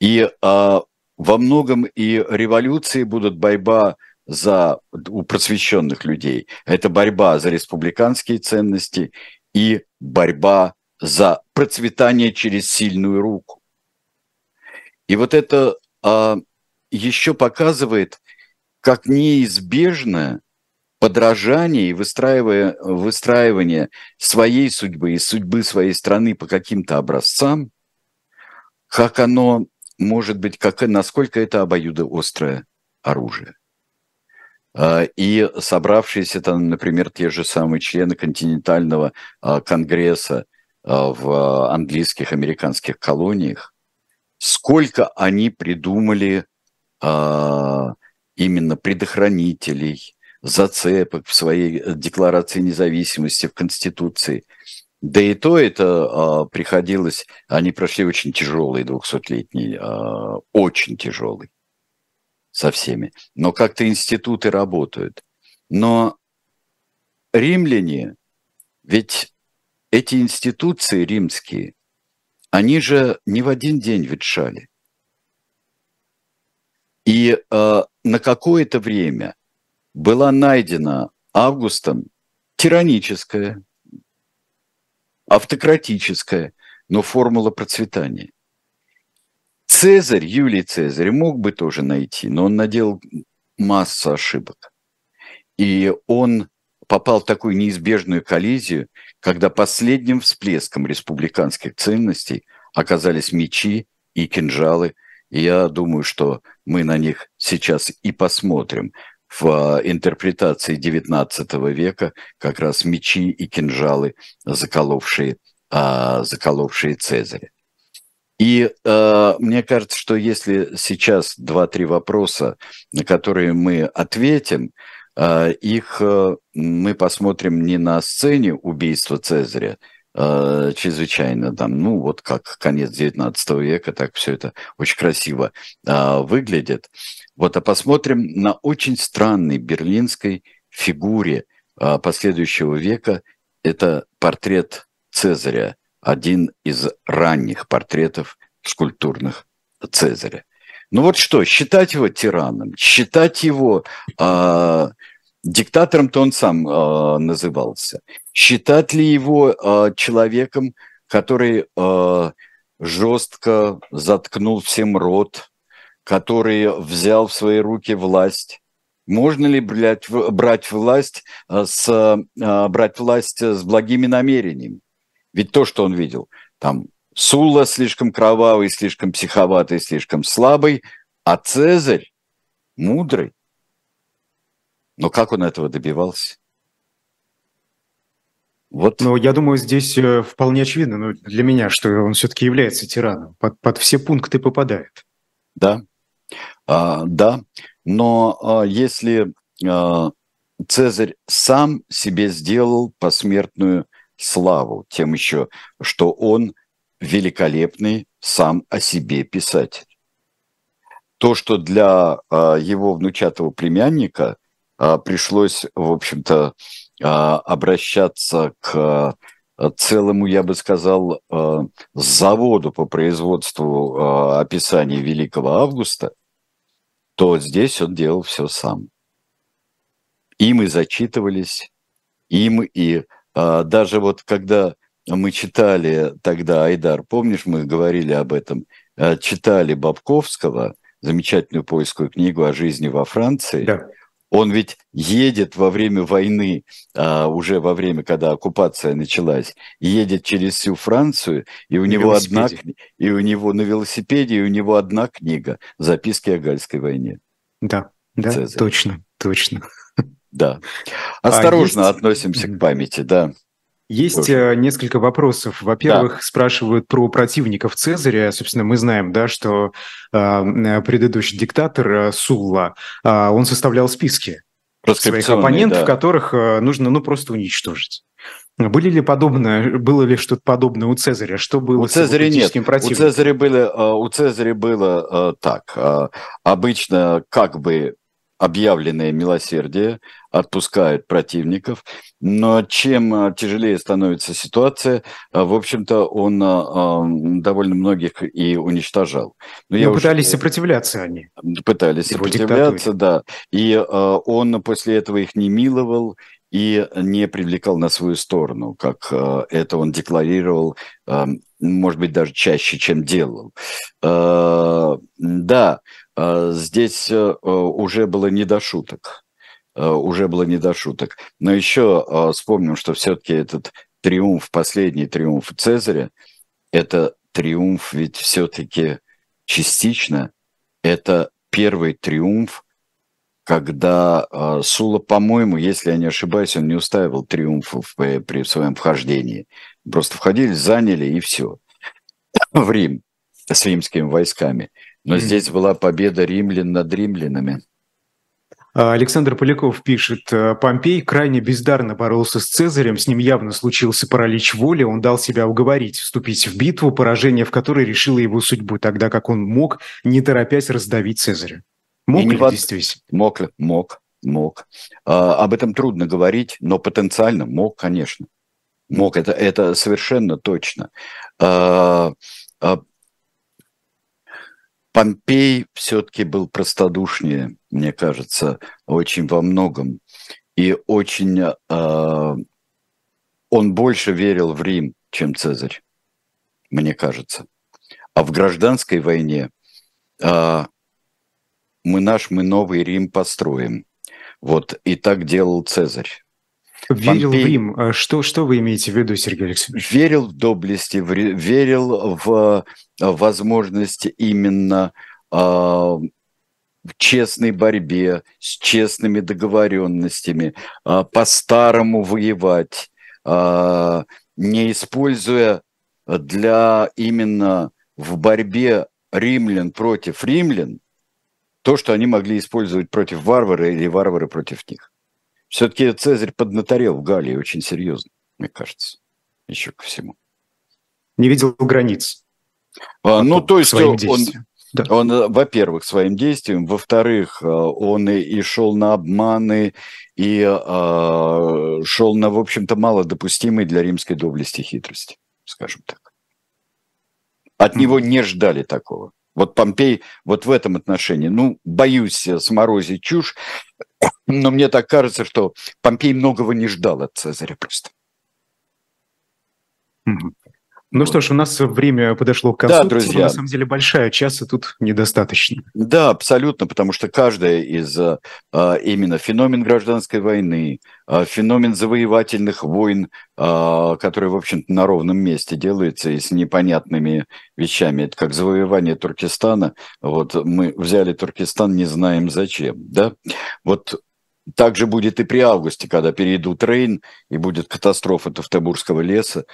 И а, во многом и революции будут борьба за у просвещенных людей. Это борьба за республиканские ценности и борьба за процветание через сильную руку. И вот это а, еще показывает, как неизбежно подражание и выстраивание, выстраивание своей судьбы и судьбы своей страны по каким-то образцам, как оно может быть, как, насколько это обоюдоострое оружие. А, и собравшиеся там, например, те же самые члены континентального а, конгресса а, в английских, американских колониях, сколько они придумали именно предохранителей, зацепок в своей э, декларации независимости, в Конституции. Да и то это а, приходилось, они прошли очень тяжелый 200-летний, а, очень тяжелый со всеми. Но как-то институты работают. Но римляне, ведь эти институции римские, они же не в один день ветшали. И э, на какое-то время была найдена Августом тираническая, автократическая, но формула процветания. Цезарь, Юлий Цезарь мог бы тоже найти, но он наделал массу ошибок. И он попал в такую неизбежную коллизию, когда последним всплеском республиканских ценностей оказались мечи и кинжалы. И я думаю, что мы на них сейчас и посмотрим. В интерпретации XIX века как раз мечи и кинжалы, заколовшие, заколовшие Цезаря. И э, мне кажется, что если сейчас два-три вопроса, на которые мы ответим, э, их э, мы посмотрим не на сцене убийства Цезаря, э, чрезвычайно там, ну вот как конец XIX века, так все это очень красиво э, выглядит. Вот, а посмотрим на очень странной берлинской фигуре э, последующего века. Это портрет Цезаря один из ранних портретов скульптурных Цезаря. Ну вот что, считать его тираном, считать его э, диктатором-то он сам э, назывался. Считать ли его э, человеком, который э, жестко заткнул всем рот, который взял в свои руки власть? Можно ли брать, брать власть с брать власть с благими намерениями? Ведь то, что он видел, там Сула слишком кровавый, слишком психоватый, слишком слабый, а Цезарь мудрый. Но как он этого добивался? Вот. Но я думаю, здесь э, вполне очевидно ну, для меня, что он все-таки является тираном. Под, под все пункты попадает. Да, а, да. Но а, если а, Цезарь сам себе сделал посмертную славу тем еще, что он великолепный сам о себе писатель. То, что для а, его внучатого племянника пришлось, в общем-то, а, обращаться к целому, я бы сказал, заводу по производству описаний Великого Августа, то здесь он делал все сам. Им и зачитывались, им и а, даже вот когда мы читали тогда, Айдар, помнишь, мы говорили об этом, а, читали Бабковского, замечательную поисковую книгу о жизни во Франции, да. Он ведь едет во время войны, а, уже во время, когда оккупация началась, едет через всю Францию, и у на него одна и у него на велосипеде, и у него одна книга "Записки о Гальской войне". Да, да, Цезарь. точно, точно. Да. А Осторожно а есть... относимся к памяти, да. Есть Тоже. Э, несколько вопросов. Во-первых, да. спрашивают про противников Цезаря. Собственно, мы знаем, да, что э, предыдущий диктатор э, Сулла, э, он составлял списки своих оппонентов, да. которых э, нужно, ну, просто уничтожить. Были ли подобное, было ли что-то подобное у Цезаря? Что было у Цезаря нет. У Цезаря было, у Цезаря было так. Обычно как бы объявленное милосердие, отпускают противников, но чем а, тяжелее становится ситуация, а, в общем-то, он а, довольно многих и уничтожал. Но, но пытались уже... сопротивляться они. Пытались Его сопротивляться, диктатуре. да. И он после этого их не миловал, и не привлекал на свою сторону, как это он декларировал, может быть, даже чаще, чем делал. Да, здесь э, уже было не до шуток. Э, уже было не до шуток. Но еще э, вспомним, что все-таки этот триумф, последний триумф Цезаря, это триумф ведь все-таки частично, это первый триумф, когда Сула, по-моему, если я не ошибаюсь, он не устаивал триумфов при, при своем вхождении. Просто входили, заняли и все. В Рим с римскими войсками. Но mm-hmm. здесь была победа римлян над римлянами. А, Александр Поляков пишет, «Э, Помпей крайне бездарно боролся с Цезарем, с ним явно случился паралич воли, он дал себя уговорить вступить в битву, поражение в которой решило его судьбу, тогда как он мог, не торопясь, раздавить Цезаря. Мог ли в... действительно? Мог, мог, мог. А, об этом трудно говорить, но потенциально мог, конечно. Мог, это, это совершенно точно. А, а, Помпей все-таки был простодушнее, мне кажется, очень во многом. И очень... Э, он больше верил в Рим, чем Цезарь, мне кажется. А в гражданской войне э, мы наш, мы новый Рим построим. Вот, и так делал Цезарь. Верил Помпей... в Рим. А что, что вы имеете в виду, Сергей Алексеевич? Верил в доблести, верил в возможность именно э, в честной борьбе, с честными договоренностями, по-старому воевать, не используя для именно в борьбе римлян против римлян то, что они могли использовать против варвара или варвары против них. Все-таки Цезарь поднаторел в Галлии очень серьезно, мне кажется, еще ко всему. Не видел границ. А, ну, то есть он, да. Он, э, во-первых, своим действием, во-вторых, э, он и, и шел на обманы, и э, шел на, в общем-то, малодопустимой для римской доблести хитрости, скажем так. От него не ждали такого. Вот Помпей вот в этом отношении, ну, боюсь сморозить чушь, но мне так кажется, что Помпей многого не ждал от Цезаря просто. Mm-hmm. Ну что ж, у нас время подошло к концу. Да, друзья. На самом деле большая, часа тут недостаточно. Да, абсолютно, потому что каждая из а, именно феномен гражданской войны, а, феномен завоевательных войн, который, в общем-то, на ровном месте делается и с непонятными вещами. Это как завоевание Туркестана. Вот мы взяли Туркестан, не знаем зачем, да? Вот так же будет и при августе, когда перейдут Рейн, и будет катастрофа Тавтобурского леса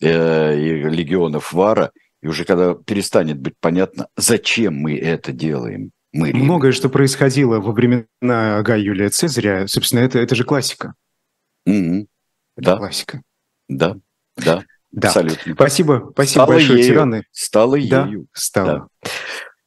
э, и легионов Вара, и уже когда перестанет быть понятно, зачем мы это делаем. Мы Многое, что происходило во времена Гая Юлия Цезаря, собственно, это, это же классика. Mm-hmm. Это да. классика. Да, да, да. абсолютно. Спасибо, спасибо стало большое, ею. тираны. Стало да, ею. Стало. Да.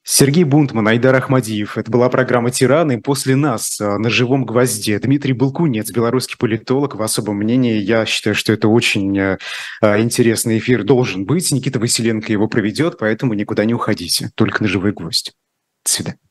Сергей Бунтман, Айдар Ахмадиев. Это была программа «Тираны». После нас а, на живом гвозде Дмитрий Балкунец, белорусский политолог. В особом мнении я считаю, что это очень а, а, интересный эфир должен быть. Никита Василенко его проведет, поэтому никуда не уходите. Только на живой гвоздь. До свидания.